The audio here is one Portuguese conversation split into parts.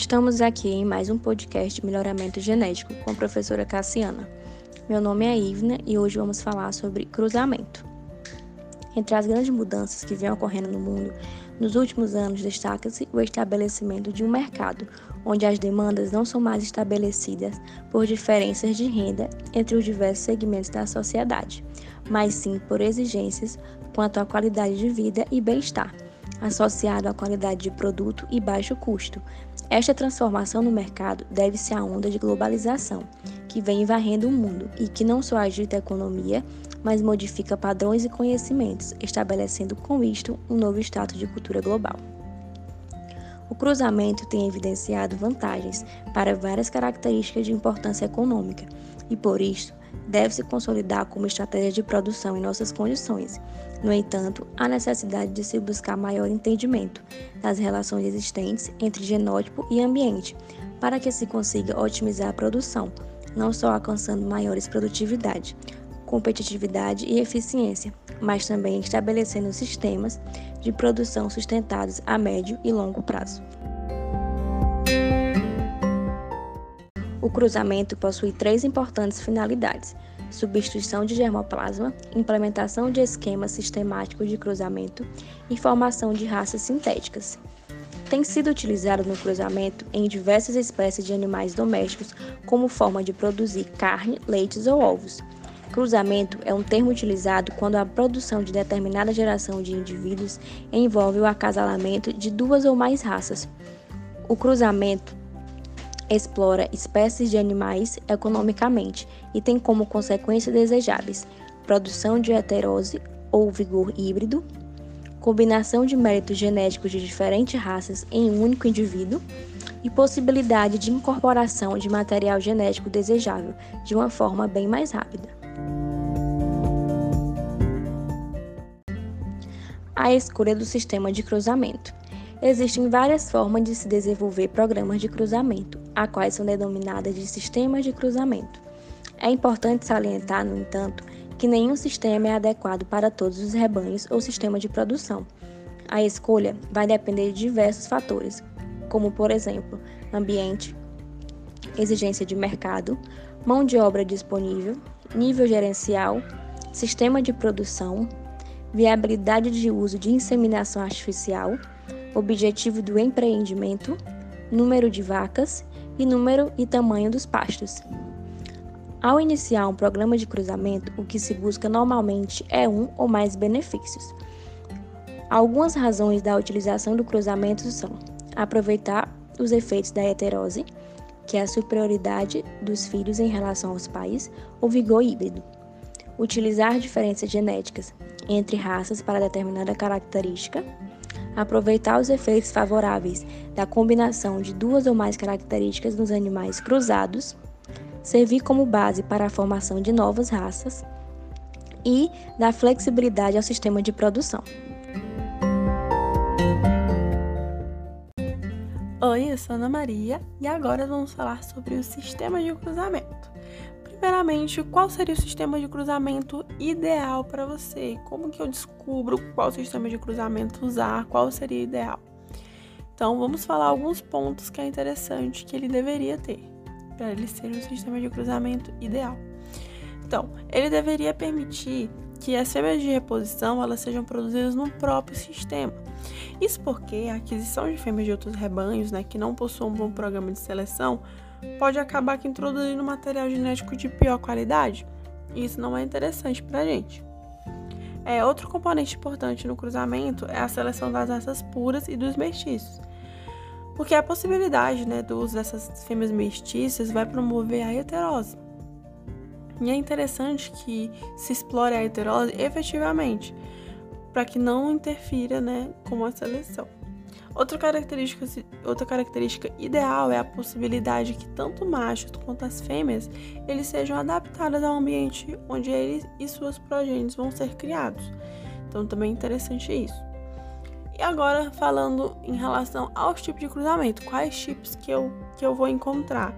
Estamos aqui em mais um podcast de melhoramento genético com a professora Cassiana. Meu nome é Ivna e hoje vamos falar sobre cruzamento. Entre as grandes mudanças que vêm ocorrendo no mundo, nos últimos anos destaca-se o estabelecimento de um mercado onde as demandas não são mais estabelecidas por diferenças de renda entre os diversos segmentos da sociedade, mas sim por exigências quanto à qualidade de vida e bem-estar associado à qualidade de produto e baixo custo. Esta transformação no mercado deve-se à onda de globalização, que vem varrendo o mundo e que não só agita a economia, mas modifica padrões e conhecimentos, estabelecendo com isto um novo status de cultura global. O cruzamento tem evidenciado vantagens para várias características de importância econômica e, por isso, deve se consolidar como estratégia de produção em nossas condições. No entanto, há necessidade de se buscar maior entendimento das relações existentes entre genótipo e ambiente, para que se consiga otimizar a produção, não só alcançando maiores produtividade, competitividade e eficiência, mas também estabelecendo sistemas de produção sustentados a médio e longo prazo. O cruzamento possui três importantes finalidades: substituição de germoplasma, implementação de esquemas sistemáticos de cruzamento e formação de raças sintéticas. Tem sido utilizado no cruzamento em diversas espécies de animais domésticos como forma de produzir carne, leites ou ovos. Cruzamento é um termo utilizado quando a produção de determinada geração de indivíduos envolve o acasalamento de duas ou mais raças. O cruzamento explora espécies de animais economicamente e tem como consequência desejáveis produção de heterose ou vigor híbrido, combinação de méritos genéticos de diferentes raças em um único indivíduo e possibilidade de incorporação de material genético desejável de uma forma bem mais rápida. A escolha do sistema de cruzamento. Existem várias formas de se desenvolver programas de cruzamento, a quais são denominadas de sistemas de cruzamento. É importante salientar, no entanto, que nenhum sistema é adequado para todos os rebanhos ou sistema de produção. A escolha vai depender de diversos fatores, como, por exemplo, ambiente, exigência de mercado, mão de obra disponível, nível gerencial, sistema de produção, viabilidade de uso de inseminação artificial objetivo do empreendimento, número de vacas e número e tamanho dos pastos. Ao iniciar um programa de cruzamento, o que se busca normalmente é um ou mais benefícios. Algumas razões da utilização do cruzamento são aproveitar os efeitos da heterose, que é a superioridade dos filhos em relação aos pais, ou vigor híbrido. Utilizar diferenças genéticas entre raças para determinada característica, aproveitar os efeitos favoráveis da combinação de duas ou mais características nos animais cruzados, servir como base para a formação de novas raças e dar flexibilidade ao sistema de produção. Oi, eu sou Ana Maria e agora vamos falar sobre o sistema de cruzamento. Primeiramente, qual seria o sistema de cruzamento ideal para você? Como que eu descubro qual sistema de cruzamento usar? Qual seria ideal? Então, vamos falar alguns pontos que é interessante que ele deveria ter para ele ser o sistema de cruzamento ideal. Então, ele deveria permitir que as fêmeas de reposição elas sejam produzidas no próprio sistema. Isso porque a aquisição de fêmeas de outros rebanhos, né, que não possuam um bom programa de seleção, pode acabar que introduzindo material genético de pior qualidade. E isso não é interessante para a gente. É, outro componente importante no cruzamento é a seleção das raças puras e dos mestiços. Porque a possibilidade né, do uso dessas fêmeas mestiças vai promover a heterose. E é interessante que se explore a heterose efetivamente, para que não interfira né, com a seleção. Outra característica, outra característica ideal é a possibilidade que tanto machos quanto as fêmeas eles sejam adaptados ao ambiente onde eles e suas progênies vão ser criados. Então também é interessante isso. E agora falando em relação aos tipos de cruzamento, quais tipos que eu, que eu vou encontrar?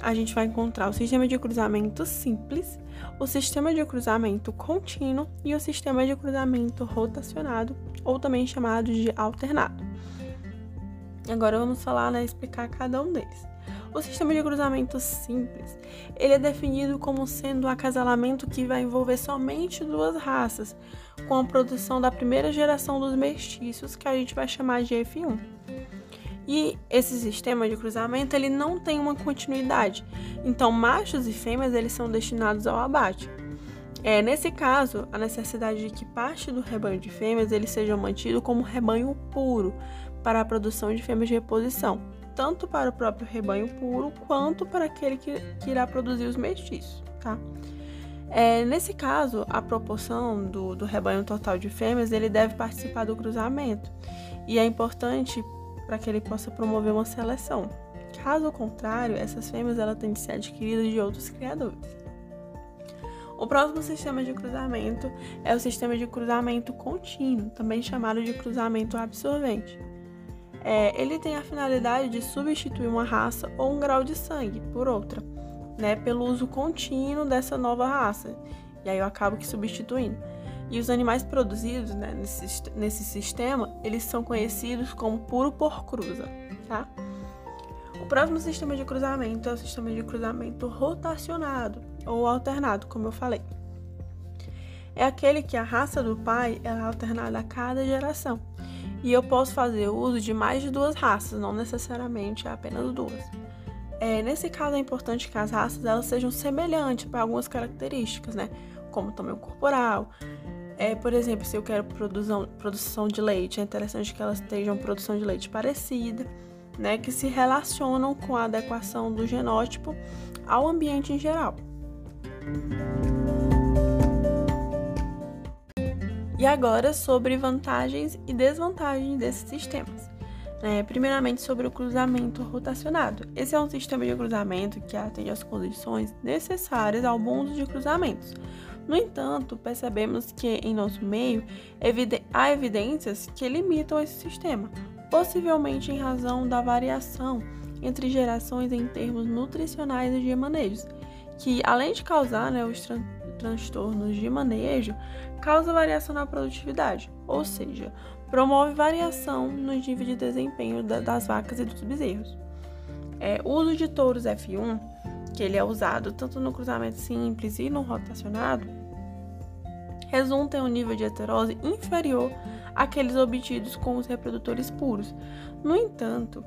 A gente vai encontrar o sistema de cruzamento simples, o sistema de cruzamento contínuo e o sistema de cruzamento rotacionado, ou também chamado de alternado. Agora vamos falar, né, explicar cada um deles. O sistema de cruzamento simples, ele é definido como sendo um acasalamento que vai envolver somente duas raças, com a produção da primeira geração dos mestiços, que a gente vai chamar de F1. E esse sistema de cruzamento, ele não tem uma continuidade. Então, machos e fêmeas, eles são destinados ao abate. É, nesse caso, a necessidade de que parte do rebanho de fêmeas ele seja mantido como rebanho puro para a produção de fêmeas de reposição, tanto para o próprio rebanho puro quanto para aquele que, que irá produzir os mestiços, tá? É, nesse caso, a proporção do, do rebanho total de fêmeas ele deve participar do cruzamento e é importante para que ele possa promover uma seleção. Caso contrário, essas fêmeas ela têm de ser adquiridas de outros criadores. O próximo sistema de cruzamento é o sistema de cruzamento contínuo, também chamado de cruzamento absorvente. É, ele tem a finalidade de substituir uma raça ou um grau de sangue por outra, né, pelo uso contínuo dessa nova raça. E aí eu acabo que substituindo. E os animais produzidos né, nesse, nesse sistema, eles são conhecidos como puro por cruza, tá? O próximo sistema de cruzamento é o sistema de cruzamento rotacionado ou alternado, como eu falei. É aquele que a raça do pai é alternada a cada geração. E eu posso fazer uso de mais de duas raças, não necessariamente apenas duas. É, nesse caso é importante que as raças elas sejam semelhantes para algumas características, né? Como tamanho corporal. É, por exemplo, se eu quero produção, produção de leite, é interessante que elas estejam produção de leite parecida né, que se relacionam com a adequação do genótipo ao ambiente em geral. E agora sobre vantagens e desvantagens desses sistemas. É, primeiramente sobre o cruzamento rotacionado. Esse é um sistema de cruzamento que atende às condições necessárias ao bom uso de cruzamentos. No entanto, percebemos que em nosso meio há evidências que limitam esse sistema, possivelmente em razão da variação entre gerações em termos nutricionais e de manejo, que além de causar né, os tran transtornos de manejo, causa variação na produtividade, ou seja, promove variação no nível de desempenho da, das vacas e dos bezerros. É, o uso de touros F1, que ele é usado tanto no cruzamento simples e no rotacionado, resulta em um nível de heterose inferior àqueles obtidos com os reprodutores puros. No entanto,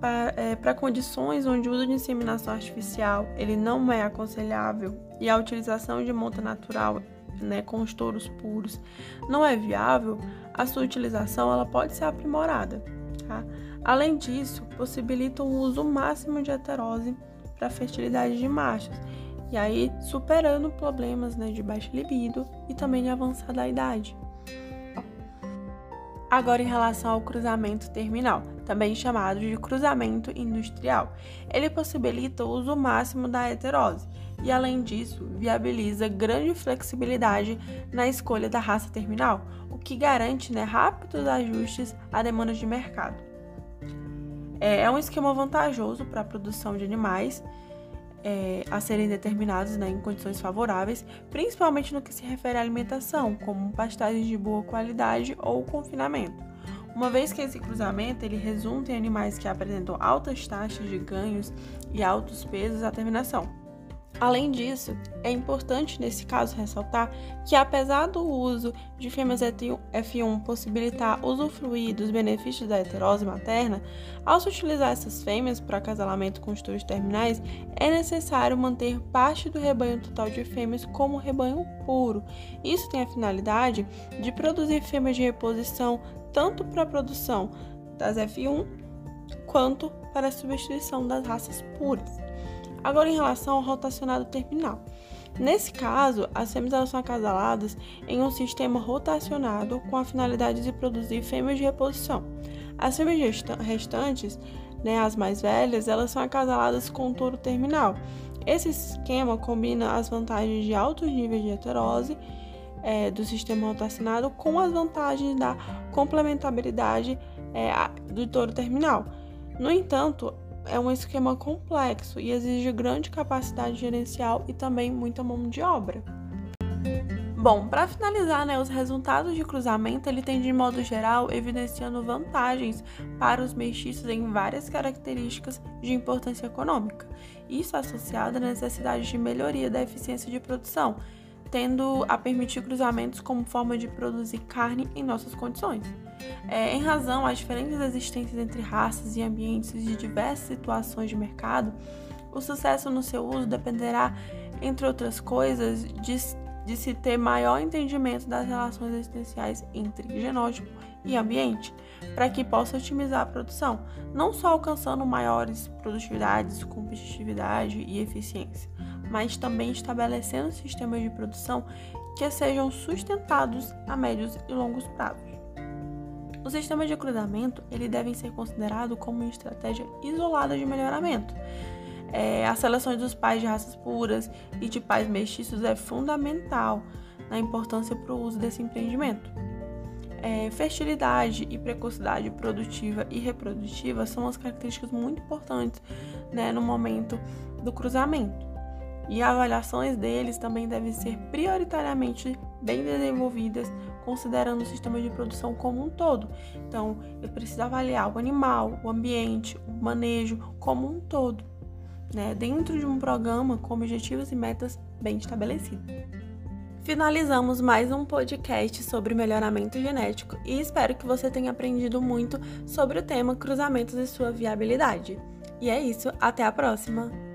para é, condições onde o uso de inseminação artificial ele não é aconselhável e a utilização de monta natural né, com os touros puros não é viável, a sua utilização ela pode ser aprimorada. Tá? Além disso, possibilita o uso máximo de heterose para fertilidade de machos e aí superando problemas né, de baixa libido e também de avançada idade. Agora, em relação ao cruzamento terminal, também chamado de cruzamento industrial, ele possibilita o uso máximo da heterose e, além disso, viabiliza grande flexibilidade na escolha da raça terminal, o que garante né, rápidos ajustes a demandas de mercado. É, é um esquema vantajoso para a produção de animais é, a serem determinados né, em condições favoráveis, principalmente no que se refere à alimentação, como pastagens de boa qualidade ou confinamento. Uma vez que esse cruzamento ele resulta em animais que apresentam altas taxas de ganhos e altos pesos à terminação. Além disso, é importante nesse caso ressaltar que, apesar do uso de fêmeas F1 possibilitar usufruir dos benefícios da heterose materna, ao se utilizar essas fêmeas para acasalamento com os touros terminais, é necessário manter parte do rebanho total de fêmeas como rebanho puro. Isso tem a finalidade de produzir fêmeas de reposição tanto para a produção das F1 quanto para a substituição das raças puras. Agora, em relação ao rotacionado terminal. Nesse caso, as fêmeas são acasaladas em um sistema rotacionado com a finalidade de produzir fêmeas de reposição. As fêmeas restantes, né, as mais velhas, elas são acasaladas com o touro terminal. Esse esquema combina as vantagens de altos níveis de heterose é, do sistema rotacionado com as vantagens da complementabilidade é, do touro terminal. No entanto, é um esquema complexo e exige grande capacidade gerencial e também muita mão de obra. Bom, para finalizar, né, os resultados de cruzamento ele tem de modo geral evidenciando vantagens para os mestiços em várias características de importância econômica. Isso associado à necessidade de melhoria da eficiência de produção, tendo a permitir cruzamentos como forma de produzir carne em nossas condições. É, em razão às diferentes existências entre raças e ambientes de diversas situações de mercado, o sucesso no seu uso dependerá, entre outras coisas, de de se ter maior entendimento das relações existenciais entre genótipo e ambiente, para que possa otimizar a produção, não só alcançando maiores produtividades, competitividade e eficiência, mas também estabelecendo sistemas de produção que sejam sustentados a médios e longos prazos. Os sistemas de cruzamento ele devem ser considerados como uma estratégia isolada de melhoramento, é, as seleções dos pais de raças puras e de pais mestiços é fundamental na importância para o uso desse empreendimento. É, fertilidade e precocidade produtiva e reprodutiva são as características muito importantes né, no momento do cruzamento. E avaliações deles também devem ser prioritariamente bem desenvolvidas, considerando o sistema de produção como um todo. Então, eu preciso avaliar o animal, o ambiente, o manejo como um todo né, dentro de um programa com objetivos e metas bem estabelecidos. Finalizamos mais um podcast sobre melhoramento genético e espero que você tenha aprendido muito sobre o tema cruzamentos e sua viabilidade. E é isso, até a próxima!